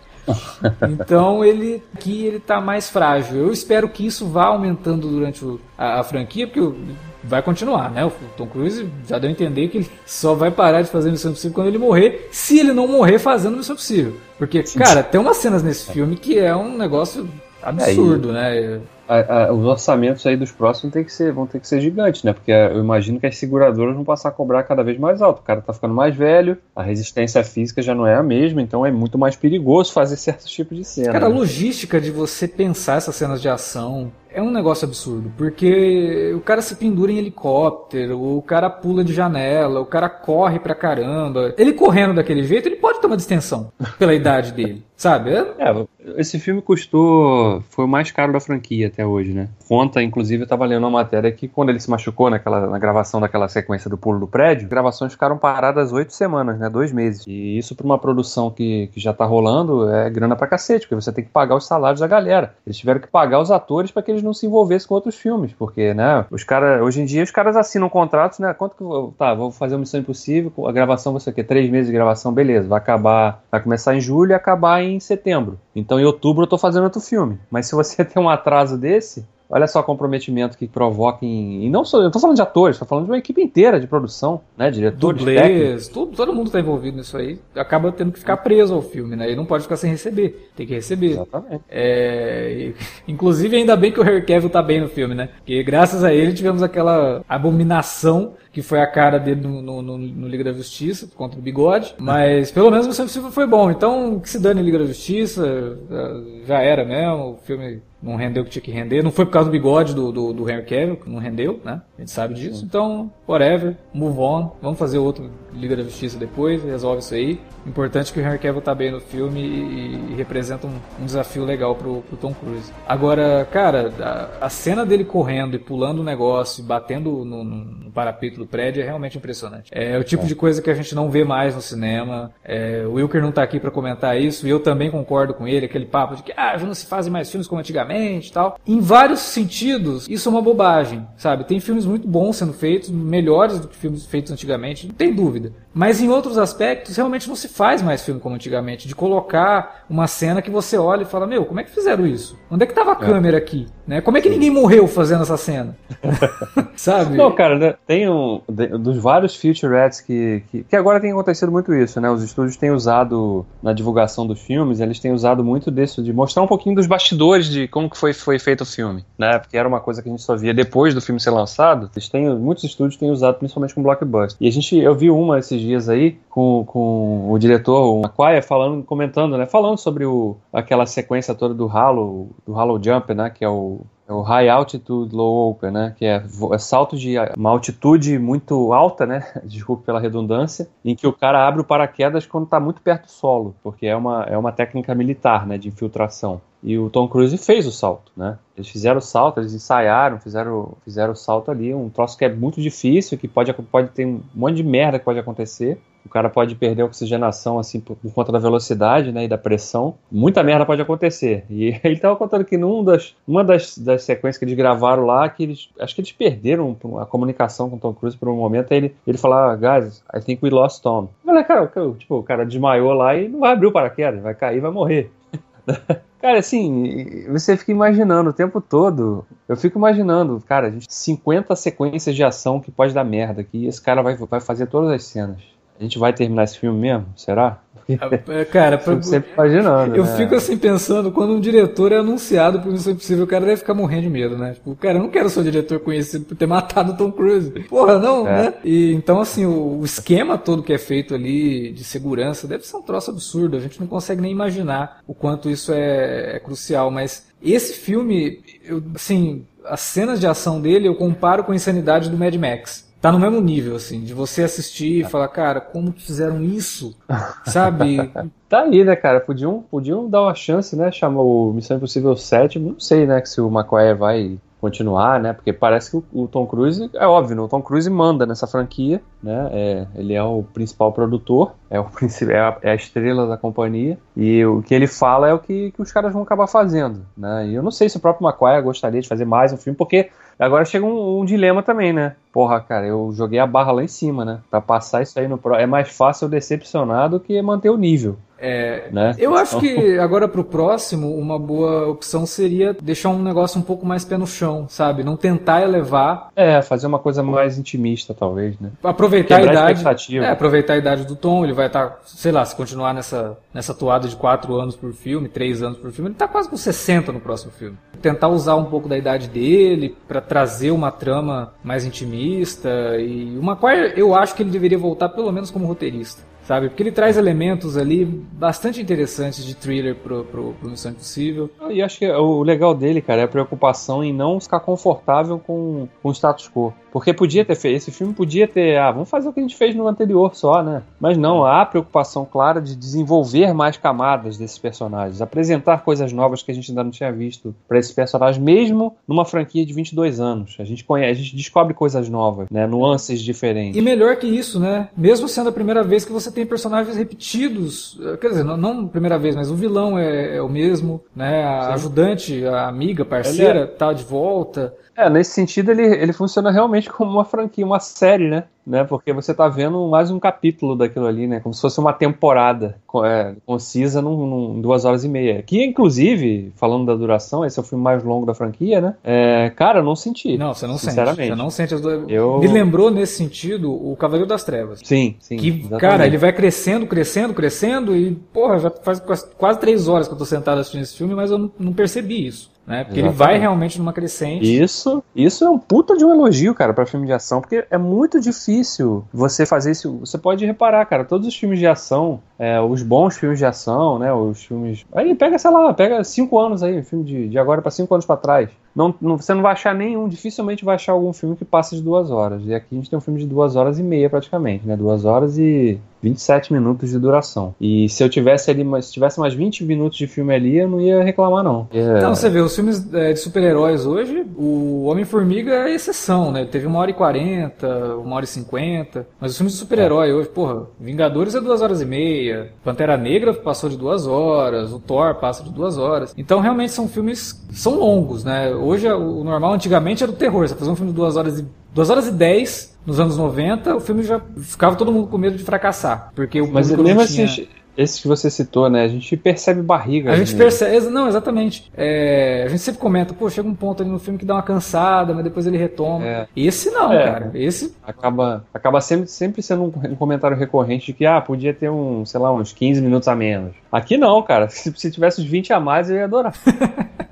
Então ele aqui ele tá mais frágil. Eu espero que isso vá aumentando durante o, a, a, franquia, porque vai continuar, né? O Tom Cruise já deu a entender que ele só vai parar de fazer Missão Impossível quando ele morrer, se ele não morrer fazendo Missão Impossível. Porque, cara, tem umas cenas nesse filme que é um negócio absurdo, é, e, né? A, a, os orçamentos aí dos próximos tem que ser, vão ter que ser gigantes, né? Porque eu imagino que as seguradoras vão passar a cobrar cada vez mais alto. O cara tá ficando mais velho, a resistência física já não é a mesma, então é muito mais perigoso fazer certos tipos de cena. Cara, né? a logística de você pensar essas cenas de ação é um negócio absurdo, porque o cara se pendura em helicóptero, o cara pula de janela, o cara corre pra caramba. Ele correndo daquele jeito, ele pode uma distensão pela idade dele, sabe? É, esse filme custou. Foi o mais caro da franquia até hoje, né? Conta, inclusive, eu tava lendo uma matéria que quando ele se machucou naquela, na gravação daquela sequência do pulo do prédio, gravações ficaram paradas oito semanas, né? Dois meses. E isso pra uma produção que, que já tá rolando é grana pra cacete, porque você tem que pagar os salários da galera. Eles tiveram que pagar os atores para que eles não se envolvessem com outros filmes, porque, né? Os caras, hoje em dia, os caras assinam contratos, né? Quanto que. eu- Tá, vou fazer uma Missão Impossível, a gravação vai ser o quê? Três meses de gravação, beleza. Vai acabar. Vai começar em julho e acabar em setembro. Então em outubro eu tô fazendo outro filme. Mas se você tem um atraso desse. Olha só o comprometimento que provoca em. E não só. Eu tô falando de atores, tô falando de uma equipe inteira de produção, né? Diretores. Dublês, tudo, todo mundo tá envolvido nisso aí. Acaba tendo que ficar preso ao filme, né? Ele não pode ficar sem receber. Tem que receber. Exatamente. É, e- inclusive, ainda bem que o Harry Cavill tá bem no filme, né? Porque graças a ele tivemos aquela abominação que foi a cara dele no, no, no- no Liga da Justiça, contra o bigode. Mas pelo menos o Missão Impossível foi bom. Então, que se dane Liga da Justiça, já- já era mesmo. O filme não rendeu o que tinha que render. Não foi por causa do bigode do, do, do Henry Cavill, que não rendeu, né? A gente sabe disso. Então, whatever, move on. Vamos fazer outro Liga da Justiça depois, resolve isso aí. Importante que o Henry Cavill tá bem no filme e, e representa um, um desafio legal pro, pro Tom Cruise. Agora, cara, a, a cena dele correndo e pulando o negócio, e batendo no, no, parapeito do prédio é realmente impressionante. É o tipo de coisa que a gente não vê mais no cinema. É, o Wilker não tá aqui para comentar isso e eu também concordo com ele, aquele papo de que ah, já não se fazem mais filmes como antigamente e tal. Em vários sentidos, isso é uma bobagem, sabe? Tem filmes muito bons sendo feitos, melhores do que filmes feitos antigamente, não tem dúvida. Mas em outros aspectos, realmente não se faz mais filme como antigamente, de colocar uma cena que você olha e fala, meu, como é que fizeram isso? Onde é que tava a câmera aqui? Né? Como é que ninguém morreu fazendo essa cena? sabe? Não, cara, né, tem um. dos vários featurettes que, que. que agora tem acontecido muito isso, né? Os estúdios têm usado, na divulgação dos filmes, eles têm usado muito disso, de mostrar um pouquinho dos bastidores de como que foi, foi feito o filme, né? Porque era uma coisa que a gente só via depois do filme ser lançado. Eles têm, muitos estúdios têm usado, principalmente com blockbuster. E a gente, eu vi uma esses dias aí com, com o diretor, o McQuire, falando, comentando, né? Falando sobre o, aquela sequência toda do Halo, do Halo Jump, né? Que é o o High Altitude Low Open, né? Que é, é salto de uma altitude muito alta, né? Desculpe pela redundância, em que o cara abre o paraquedas quando está muito perto do solo, porque é uma, é uma técnica militar, né? De infiltração. E o Tom Cruise fez o salto, né? Eles fizeram o salto, eles ensaiaram, fizeram, fizeram o salto ali, um troço que é muito difícil, que pode, pode ter um monte de merda que pode acontecer. O cara pode perder oxigenação assim por, por conta da velocidade né, e da pressão. Muita merda pode acontecer. E ele estava contando que num das, uma das, das sequências que eles gravaram lá, que eles acho que eles perderam a comunicação com Tom Cruise por um momento. Aí ele, ele falou: ah, guys, I think we lost Tom. Falei, cara, tipo, o cara desmaiou lá e não vai abrir o paraquedas, vai cair, vai morrer. Cara, assim, você fica imaginando o tempo todo. Eu fico imaginando, cara, a gente 50 sequências de ação que pode dar merda aqui. Esse cara vai, vai fazer todas as cenas. A gente vai terminar esse filme mesmo? Será? É, Cara, pra- Fico sempre imaginando. eu né? fico assim pensando, quando um diretor é anunciado por Missão Impossível, o cara deve ficar morrendo de medo, né? Tipo, cara, eu não quero ser um diretor conhecido por ter matado Tom Cruise. Porra, não, É. né? E então, assim, o, o esquema todo que é feito ali de segurança deve ser um troço absurdo. A gente não consegue nem imaginar o quanto isso é, é crucial. Mas esse filme, eu, assim, as cenas de ação dele eu comparo com a insanidade do Mad Max. Tá no mesmo nível, assim, de você assistir e falar, cara, como que fizeram isso? Sabe? Tá aí, né, cara? Podiam, podiam dar uma chance, né? Chamar o Missão Impossível 7. Não sei, né, que se o McQuarrie vai continuar, né? Porque parece que o, o Tom Cruise, é óbvio, né, o Tom Cruise manda nessa franquia, né? É, ele é o principal produtor, é, o, é, a, é a estrela da companhia, e o que ele fala é o que, que os caras vão acabar fazendo, né? E eu não sei se o próprio McQuarrie gostaria de fazer mais um filme, porque agora chega um, um dilema também, né? Porra, cara, eu joguei a barra lá em cima, né? Pra passar isso aí no pro... É mais fácil eu decepcionar do que manter o nível. É, né? Eu acho que agora pro próximo, uma boa opção seria deixar um negócio um pouco mais pé no chão, sabe? Não tentar elevar, É, fazer uma coisa mais intimista, talvez, né? aproveitar a Quebrar a idade. expectativa. É, aproveitar a idade do Tom, ele vai estar, sei lá, se continuar nessa, nessa toada de 4 anos por filme, 3 anos por filme, ele tá quase com 60 no próximo filme. Tentar usar um pouco da idade dele para trazer uma trama mais intimista e uma qual eu acho que ele deveria voltar pelo menos como roteirista sabe? Porque ele traz elementos ali bastante interessantes de thriller pro, pro, pro Missão Impossível. E acho que o legal dele, cara, é a preocupação em não ficar confortável com, com o status quo. Porque podia ter feito, esse filme podia ter, ah, vamos fazer o que a gente fez no anterior só, né? Mas não, há preocupação clara de desenvolver mais camadas desses personagens, apresentar coisas novas que a gente ainda não tinha visto para esses personagens, mesmo numa franquia de 22 anos. A gente conhece, a gente descobre coisas novas, né? Nuances diferentes. E melhor que isso, né? Mesmo sendo a primeira vez que você tem personagens repetidos, quer dizer, não, não primeira vez, mas o vilão é, é o mesmo, né? A Sim. ajudante, a amiga, parceira, é... tá de volta. É, nesse sentido ele, ele funciona realmente como uma franquia, uma série, né? né? Porque você tá vendo mais um capítulo daquilo ali, né? Como se fosse uma temporada é, concisa num, num, duas horas e meia. Que, inclusive, falando da duração, esse é o filme mais longo da franquia, né? É, cara, eu não senti. Não, você não sinceramente. sente. Você não sente as duas... eu... Me lembrou, nesse sentido, o Cavaleiro das Trevas. Sim, sim. Que, exatamente. cara, ele vai crescendo, crescendo, crescendo e, porra, já faz quase três horas que eu tô sentado assistindo esse filme, mas eu não, não percebi isso né? Porque Exatamente. ele vai realmente numa crescente. Isso, isso é um puta de um elogio, cara, para filme de ação, porque é muito difícil você fazer isso. Você pode reparar, cara, todos os filmes de ação, é, os bons filmes de ação, né? Os filmes. Aí pega, sei lá, pega cinco anos aí, filme de, de agora para cinco anos para trás. Não, não, você não vai achar nenhum, dificilmente vai achar algum filme que passe de duas horas. E aqui a gente tem um filme de duas horas e meia praticamente, né? Duas horas e 27 minutos de duração. E se eu tivesse ali, se tivesse mais 20 minutos de filme ali, eu não ia reclamar, não. É... Então, você vê, os filmes é, de super-heróis hoje, o Homem-Formiga é exceção, né? Teve uma hora e 40, uma hora e 50. Mas os filmes de super-herói hoje, porra, Vingadores é duas horas e meia, Pantera Negra passou de duas horas, o Thor passa de duas horas. Então, realmente são filmes são longos, né? Hoje o normal antigamente era o terror. Você fazer um filme de 2 horas e 2 horas e 10 nos anos 90, o filme já ficava todo mundo com medo de fracassar, porque o Mas mesmo tinha... assim, esse que você citou, né? A gente percebe barriga. A gente percebe, não, exatamente. É, a gente sempre comenta, pô, chega um ponto ali no filme que dá uma cansada, mas depois ele retoma. É. Esse não, é. cara. Esse acaba, acaba sempre, sempre sendo um comentário recorrente de que ah, podia ter um, sei lá, uns 15 minutos a menos. Aqui não, cara. Se, se tivesse uns 20 a mais, eu ia adorar.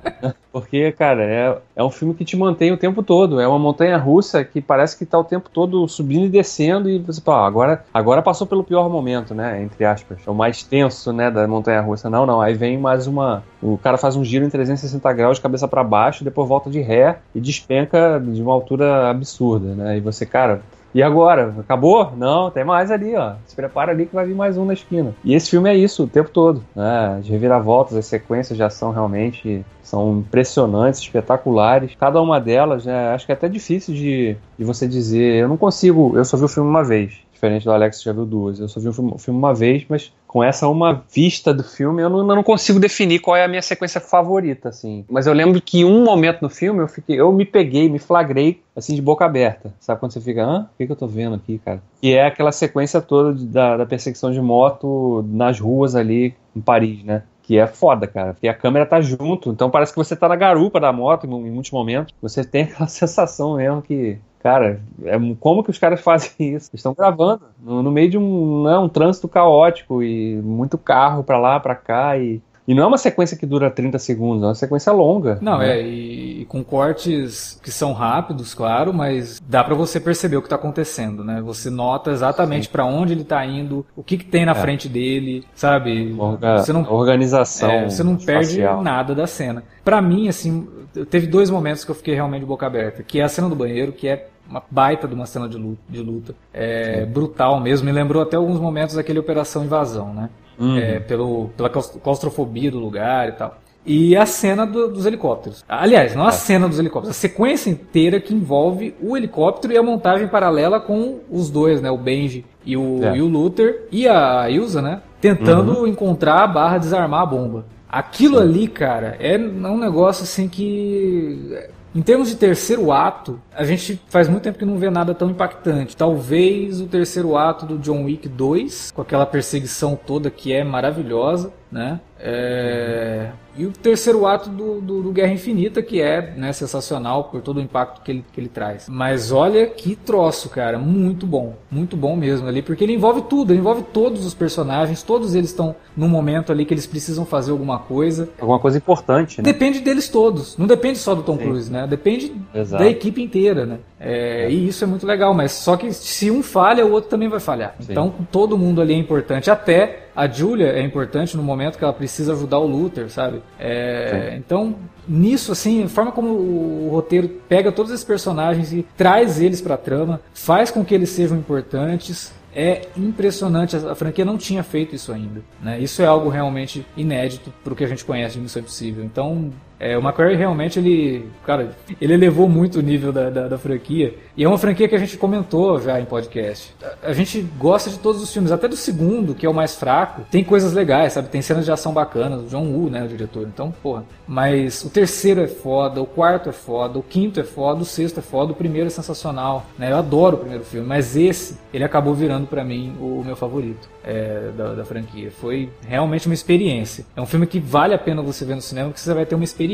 Porque, cara, é, é um filme que te mantém o tempo todo. É uma montanha russa que parece que tá o tempo todo subindo e descendo e você fala, ah, agora, agora passou pelo pior momento, né? Entre aspas. É o mais tenso, né, da montanha russa. Não, não. Aí vem mais uma. O cara faz um giro em 360 graus, de cabeça para baixo, depois volta de ré e despenca de uma altura absurda, né? E você, cara, e agora? Acabou? Não, tem mais ali, ó. Se prepara ali que vai vir mais um na esquina. E esse filme é isso o tempo todo. Né? As reviravoltas, as sequências de ação realmente são impressionantes, espetaculares. Cada uma delas, né? Acho que é até difícil de, de você dizer. Eu não consigo. Eu só vi o filme uma vez. Diferente do Alex que já viu duas. Eu só vi o filme uma vez, mas com essa uma vista do filme, eu não, eu não, consigo definir qual é a minha sequência favorita, assim. Mas eu lembro que um momento no filme eu fiquei, eu me peguei, me flagrei, assim, de boca aberta. Sabe quando você fica, hã? O que, que eu tô vendo aqui, cara? E é aquela sequência toda de, da, da perseguição de moto nas ruas ali em Paris, né? que é foda, cara. Porque a câmera tá junto, então parece que você tá na garupa da moto em muitos momentos. Você tem aquela sensação mesmo que Cara, é, como que os caras fazem isso? Estão gravando no, no meio de um, né, um trânsito caótico e muito carro para lá, para cá e e não é uma sequência que dura 30 segundos, é uma sequência longa. Não, né? é, e, e, com cortes que são rápidos, claro, mas dá para você perceber o que tá acontecendo, né? Você nota exatamente para onde ele tá indo, o que, que tem na é. frente dele, sabe? Orga você não, organização. É, você não perde nada da cena. Para mim, assim, teve dois momentos que eu fiquei realmente boca aberta, que é a cena do banheiro, que é uma baita de uma cena de luta, de luta. É brutal mesmo, me lembrou até alguns momentos daquele Operação Invasão, né? Uhum. É, pelo, pela claustrofobia do lugar e tal. E a cena do, dos helicópteros. Aliás, não a é. cena dos helicópteros, a sequência inteira que envolve o helicóptero e a montagem paralela com os dois, né? O Benji e o, é. e o Luther e a Ilsa, né? Tentando uhum. encontrar a barra desarmar a bomba. Aquilo Sim. ali, cara, é um negócio assim que em termos de terceiro ato, a gente faz muito tempo que não vê nada tão impactante. Talvez o terceiro ato do John Wick 2, com aquela perseguição toda que é maravilhosa, né? É... E o terceiro ato do, do, do Guerra Infinita, que é né, sensacional por todo o impacto que ele, que ele traz. Mas olha que troço, cara, muito bom, muito bom mesmo ali, porque ele envolve tudo, ele envolve todos os personagens, todos eles estão num momento ali que eles precisam fazer alguma coisa. Alguma coisa importante, né? Depende deles todos, não depende só do Tom Sim. Cruise, né? Depende Exato. da equipe inteira, né? É, é. E isso é muito legal, mas só que se um falha, o outro também vai falhar. Sim. Então todo mundo ali é importante, até a Julia é importante no momento que ela precisa ajudar o Luther, sabe? É, então nisso, assim, a forma como o roteiro pega todos esses personagens e traz eles pra trama, faz com que eles sejam importantes, é impressionante. A franquia não tinha feito isso ainda. Né? Isso é algo realmente inédito para o que a gente conhece de Missão Impossível. Então, é, o McQuarrie realmente, ele, cara, ele elevou muito o nível da, da, da, franquia. E é uma franquia que a gente comentou já em podcast. A, a, gente gosta de todos os filmes, até do segundo, que é o mais fraco. Tem coisas legais, sabe? Tem cenas de ação bacanas. O John Woo, né, o diretor. Então, porra. Mas o terceiro é foda, o quarto é foda, o quinto é foda, o sexto é foda, o primeiro é sensacional. Né? Eu adoro o primeiro filme, mas esse, ele acabou virando para mim o meu favorito é, da, da franquia. Foi realmente uma experiência. É um filme que vale a pena você ver no cinema, porque você vai ter uma experiência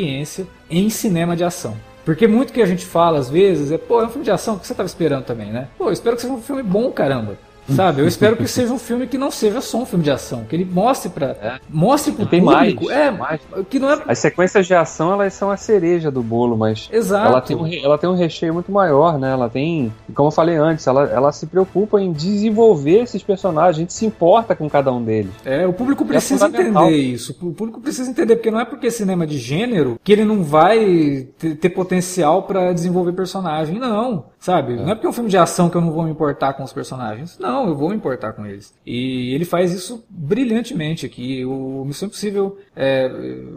em cinema de ação. Porque muito que a gente fala às vezes é, pô, é um filme de ação, o que você estava esperando também, né? Pô, eu espero que seja um filme bom, caramba. Sabe? Eu espero que seja um filme que não seja só um filme de ação, que ele mostre para é. mostre pro tem público, mais, é, mais. que não é As sequências de ação, elas são a cereja do bolo, mas Exato. ela tem um, ela tem um recheio muito maior, né? Ela tem, como eu falei antes, ela, ela se preocupa em desenvolver esses personagens, a gente se importa com cada um deles. É, o público é precisa é entender isso. O público precisa entender porque não é porque é cinema de gênero que ele não vai ter, ter potencial para desenvolver personagem, não. Sabe? É. Não é porque é um filme de ação que eu não vou me importar com os personagens. Não, eu vou me importar com eles. E ele faz isso brilhantemente aqui. O Missão Impossível, é,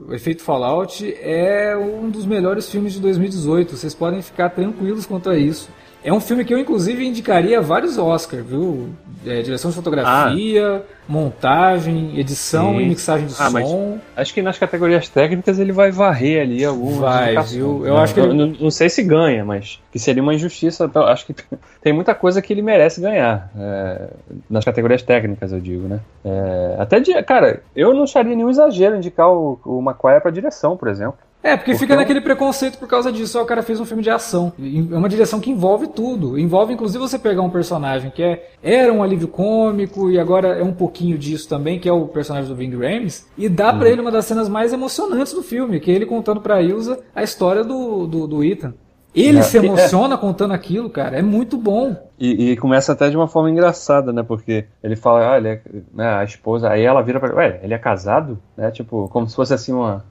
o Efeito Fallout, é um dos melhores filmes de 2018. Vocês podem ficar tranquilos quanto a isso. É um filme que eu, inclusive, indicaria vários Oscars, viu? É, direção de fotografia, ah. montagem, edição Sim. e mixagem de ah, som. Acho que nas categorias técnicas ele vai varrer ali algumas. Vai, viu? Eu acho que ele... não, não, sei se ganha, mas que seria uma injustiça. Acho que tem muita coisa que ele merece ganhar. É, nas categorias técnicas, eu digo, né? É, até, de, cara, eu não acharia nenhum exagero indicar o, o Maguire para direção, por exemplo. É, porque, porque fica naquele preconceito por causa disso. Só o cara fez um filme de ação. É uma direção que envolve tudo. Envolve, inclusive, você pegar um personagem que é, era um alívio cômico e agora é um pouquinho disso também, que é o personagem do Ving Rhames, e dá uhum. para ele uma das cenas mais emocionantes do filme, que é ele contando pra Ilsa a história do, do, do Ethan. Ele é. se emociona é. contando aquilo, cara. É muito bom. E, e, começa até de uma forma engraçada, né? Porque ele fala, ah, ele é, né, a esposa, aí ela vira pra ele, ué, ele é casado? Né? Tipo, como se fosse assim uma.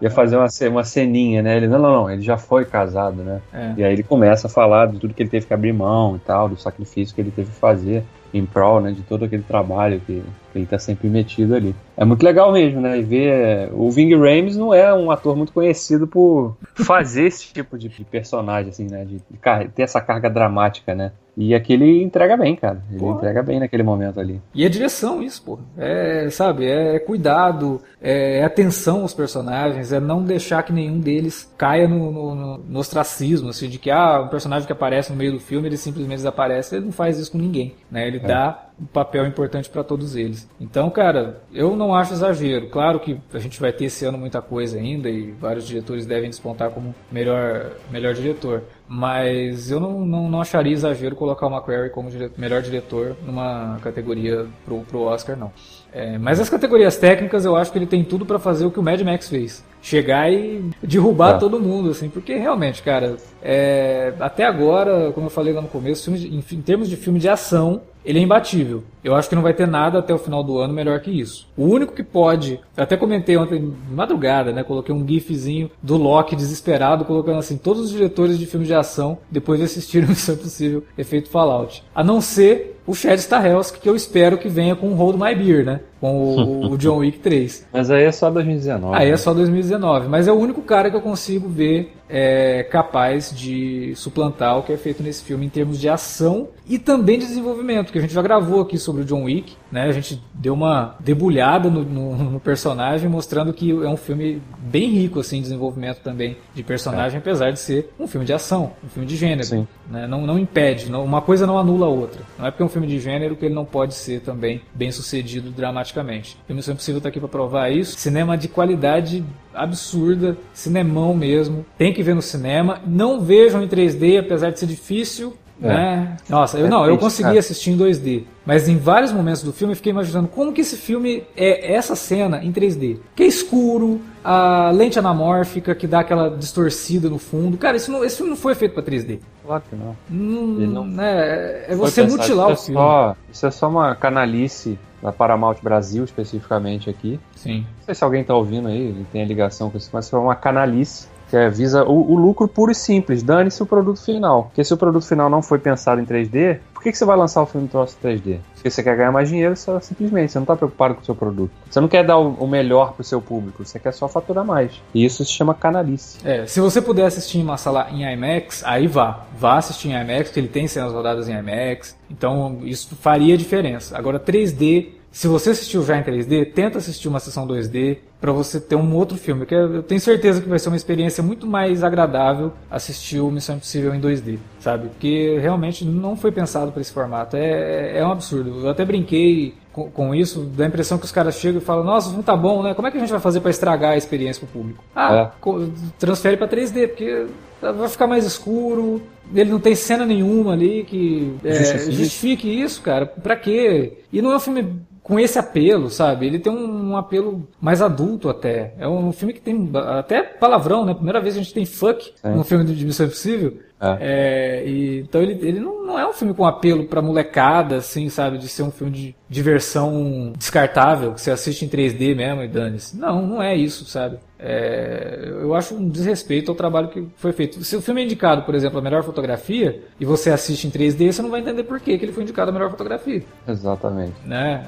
Ia fazer uma, uma ceninha, né? Ele, não, não, não, ele já foi casado, né? É. E aí ele começa a falar de tudo que ele teve que abrir mão e tal, do sacrifício que ele teve que fazer em prol, né? De todo aquele trabalho que, ele tá sempre metido ali. É muito legal mesmo, né? E ver. O Ving Rhames não é um ator muito conhecido por fazer esse tipo de personagem, assim, né? De, de ter essa carga dramática, né? E aqui ele entrega bem, cara. Ele Porra. entrega bem naquele momento ali. E é direção isso, pô. É, sabe, é cuidado, é atenção aos personagens, é não deixar que nenhum deles caia no, no, no ostracismo, assim, de que ah, um personagem que aparece no meio do filme, ele simplesmente desaparece. Ele não faz isso com ninguém, né? Ele é. dá um papel importante para todos eles. Então, cara, eu não acho exagero. Claro que a gente vai ter esse ano muita coisa ainda e vários diretores devem despontar como melhor, melhor diretor. Mas eu não, não, não acharia exagero colocar o McQuarrie como melhor diretor numa categoria pro, pro Oscar, não. É, mas as categorias técnicas eu acho que ele tem tudo para fazer o que o Mad Max fez. Chegar e derrubar é. todo mundo, assim, porque realmente, cara, é, até agora, como eu falei lá no começo, em, em termos de filme de ação, ele é imbatível. Eu acho que não vai ter nada até o final do ano melhor que isso. O único que pode, eu até comentei ontem de madrugada, né? Coloquei um gifzinho do Loki desesperado, colocando assim, todos os diretores de filmes de ação, depois de assistir o Missão Possível Efeito Fallout. A não ser o Chad Stahelski, que eu espero que venha com o Hold My Beer, né? Com o, o, John Wick 3. Mas aí é só 2019. Aí é né? é só 2019. Mas é o único cara que eu consigo ver é, capaz de suplantar o que é feito nesse filme em termos de ação e também de desenvolvimento, que a gente já gravou aqui sobre o John Wick né, a gente deu uma debulhada no, no, no, personagem, mostrando que é um filme bem rico assim, em desenvolvimento também de personagem, é. apesar de ser um filme de ação, um filme de gênero. Né, não, não impede, não, uma coisa não anula a outra. Não é porque é um filme de gênero que ele não pode ser também bem sucedido dramaticamente. O Missão Impossível está aqui para provar isso. Cinema de qualidade absurda, cinemão mesmo. Tem que ver no cinema. Não vejam em 3D, apesar de ser difícil. É. Né? Nossa, eu é não, eu consegui assistir em 2D. Mas em vários momentos do filme eu fiquei imaginando como que esse filme é essa cena em 3D. Que é escuro, a lente anamórfica que dá aquela distorcida no fundo. Cara, isso não, esse filme não foi feito para 3D. Claro que não. Não, não né, é você mutilar o é filme. Só, isso é só uma canalice da Paramount Brasil, especificamente aqui. Sim. Não sei se alguém tá ouvindo aí, ele tem a ligação com isso, mas foi uma canalice que é, visa o, o, lucro puro e simples. Dane-se o produto final. Porque se o produto final não foi pensado em 3D, por que, que você vai lançar o filme troço 3D? Porque você quer ganhar mais dinheiro, só simplesmente. Você não está preocupado com o seu produto. Você não quer dar o, o melhor pro seu público, você quer só faturar mais. E isso se chama canalice. É, se você puder assistir em uma sala em IMAX, aí vá. Vá assistir em IMAX, porque ele tem cenas rodadas em IMAX. Então isso faria diferença. Agora 3D se você assistiu já em 3D, tenta assistir uma sessão 2D para você ter um outro filme. Que eu tenho certeza que vai ser uma experiência muito mais agradável assistir o Missão Impossível em 2D, sabe? Porque realmente não foi pensado para esse formato. É, é um absurdo. Eu até brinquei com, com, isso, dá a impressão que os caras chegam e falam: Nossa, não tá bom, né? Como é que a gente vai fazer para estragar a experiência pro público? Ah, é. transfere para 3D, porque vai ficar mais escuro. Ele não tem cena nenhuma ali que é, justifique. justifique isso, cara. Pra quê? E não é um filme com esse apelo, sabe? Ele tem um, um, apelo mais adulto até. É um filme que tem até palavrão, né? Primeira vez a gente tem fuck Sim. num filme de Missão Impossível. É. É, e, então ele, ele não, não, é um filme com apelo pra molecada, assim, sabe? De ser um filme de diversão descartável, que você assiste em 3D mesmo e dane-se. Não, não é isso, sabe? É, eu acho um desrespeito ao trabalho que foi feito. Se o filme é indicado, por exemplo, a melhor fotografia, e você assiste em 3D, você não vai entender por que, ele foi indicado a melhor fotografia. Exatamente. Né?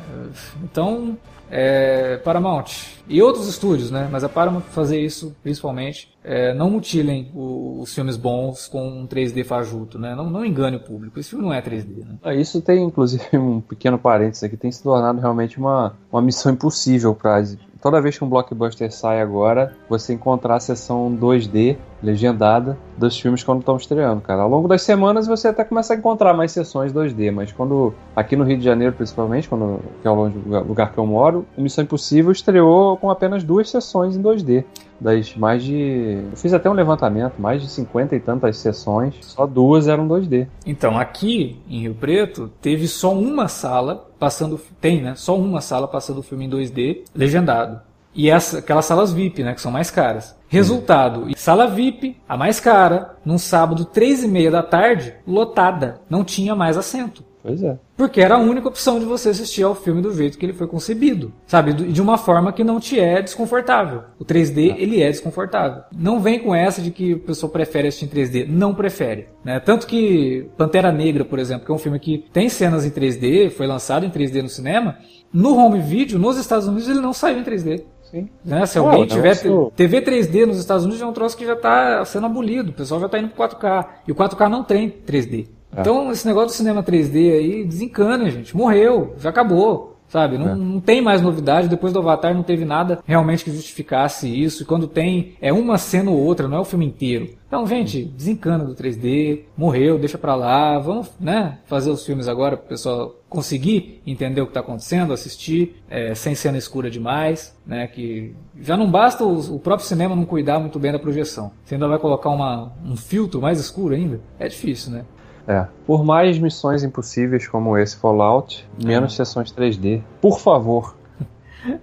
Então, é, Paramount e outros estúdios, né? Mas a Paramount fazer isso principalmente, é, não mutilem o, os filmes bons com um 3D fajuto, né? Não, não engane o público. Esse filme não é 3D, né? Ah, isso tem inclusive um pequeno parênteses aqui, tem se tornado realmente uma, uma missão impossível para toda vez que um blockbuster sai agora, você encontrar a sessão 2D legendada dos filmes quando estão estreando, cara. Ao longo das semanas você até começa a encontrar mais sessões 2D, mas quando aqui no Rio de Janeiro, principalmente, quando que é o lugar que eu moro, Missão Impossível estreou com apenas duas sessões em 2D das mais de. Eu fiz até um levantamento, mais de 50 e tantas sessões, só duas eram 2D. Então, aqui em Rio Preto, teve só uma sala passando. Tem, né? Só uma sala passando o filme em 2D, legendado. E essa, aquelas salas VIP, né? Que são mais caras. Resultado, sala VIP, a mais cara, num sábado, três e meia da tarde, lotada. Não tinha mais assento. Pois é. Porque era a única opção de você assistir ao filme do jeito que ele foi concebido, sabe? De uma forma que não te é desconfortável. O 3D, é. ele é desconfortável. Não vem com essa de que o pessoal prefere assistir em 3D. Não prefere. Né? Tanto que Pantera Negra, por exemplo, que é um filme que tem cenas em 3D, foi lançado em 3D no cinema, no home video, nos Estados Unidos, ele não saiu em 3D. Sim. Né? Se alguém tiver TV 3D nos Estados Unidos, é um troço que já está sendo abolido. O pessoal já está indo para 4K. E o 4K não tem 3D. É. Então, esse negócio do cinema 3D aí desencana, gente. Morreu, já acabou. Sabe? Não, é. não tem mais novidade. Depois do Avatar não teve nada realmente que justificasse isso. E quando tem, é uma cena ou outra, não é o filme inteiro. Então, gente, desencana do 3D, morreu, deixa pra lá. Vamos né, fazer os filmes agora para o pessoal conseguir entender o que está acontecendo, assistir é, sem cena escura demais. Né, que já não basta o, o, próprio cinema não cuidar muito bem da projeção. Você ainda vai colocar uma, um filtro mais escuro ainda? É difícil, né? É. Por mais missões impossíveis como esse Fallout, menos é. sessões 3D. Por favor.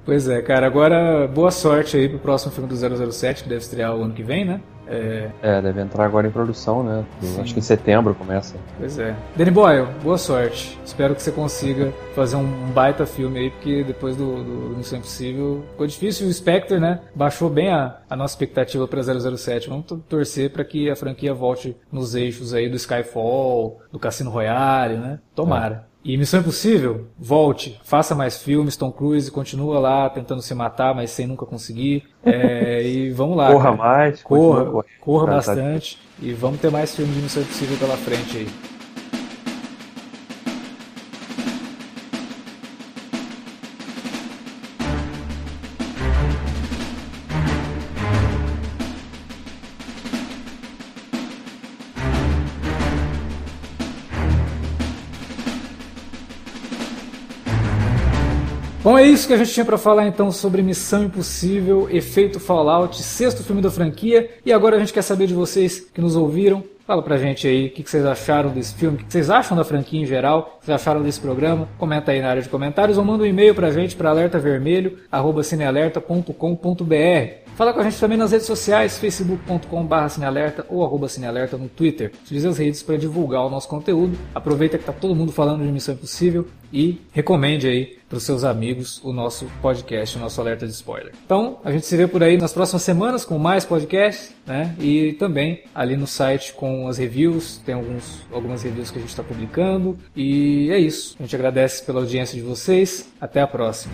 Pois é, cara. Agora, boa sorte aí pro próximo filme do 007, que deve estrear o ano que vem, né? É... é, deve entrar agora em produção, né? Sim. Acho que em setembro começa. Pois é. Danny Boyle, boa sorte. Espero que você consiga fazer um baita filme aí, porque depois do, do Missão Impossível ficou difícil. O Spectre, né? Baixou bem a, a nossa expectativa para 007. Vamos torcer para que a franquia volte nos eixos aí do Skyfall, do Cassino Royale, né? Tomara. É. E Missão Impossível, volte, faça mais filmes, Tom Cruise continua lá tentando se matar, mas sem nunca conseguir. É, e vamos lá. Corra cara. mais, corra, corra bastante. E vamos ter mais filmes de Missão Impossível pela frente aí. Bom, é isso que a gente tinha para falar então sobre Missão Impossível, Efeito Fallout, sexto filme da franquia. E agora a gente quer saber de vocês que nos ouviram. Fala pra gente aí o que vocês acharam desse filme, o que vocês acham da franquia em geral, o que vocês acharam desse programa. Comenta aí na área de comentários ou manda um e-mail pra gente para alertavermelho@cinealerta.com.br. Fala com a gente também nas redes sociais, facebook.com.br cinealerta ou arroba cinealerta no Twitter. Utilize as redes para divulgar o nosso conteúdo. Aproveita que tá todo mundo falando de Missão Impossível e recomende aí para os seus amigos o nosso podcast, o nosso alerta de spoiler. Então, a gente se vê por aí nas próximas semanas com mais podcasts, né? E também ali no site com as reviews, tem alguns, algumas reviews que a gente está publicando. E é isso. A gente agradece pela audiência de vocês. Até a próxima.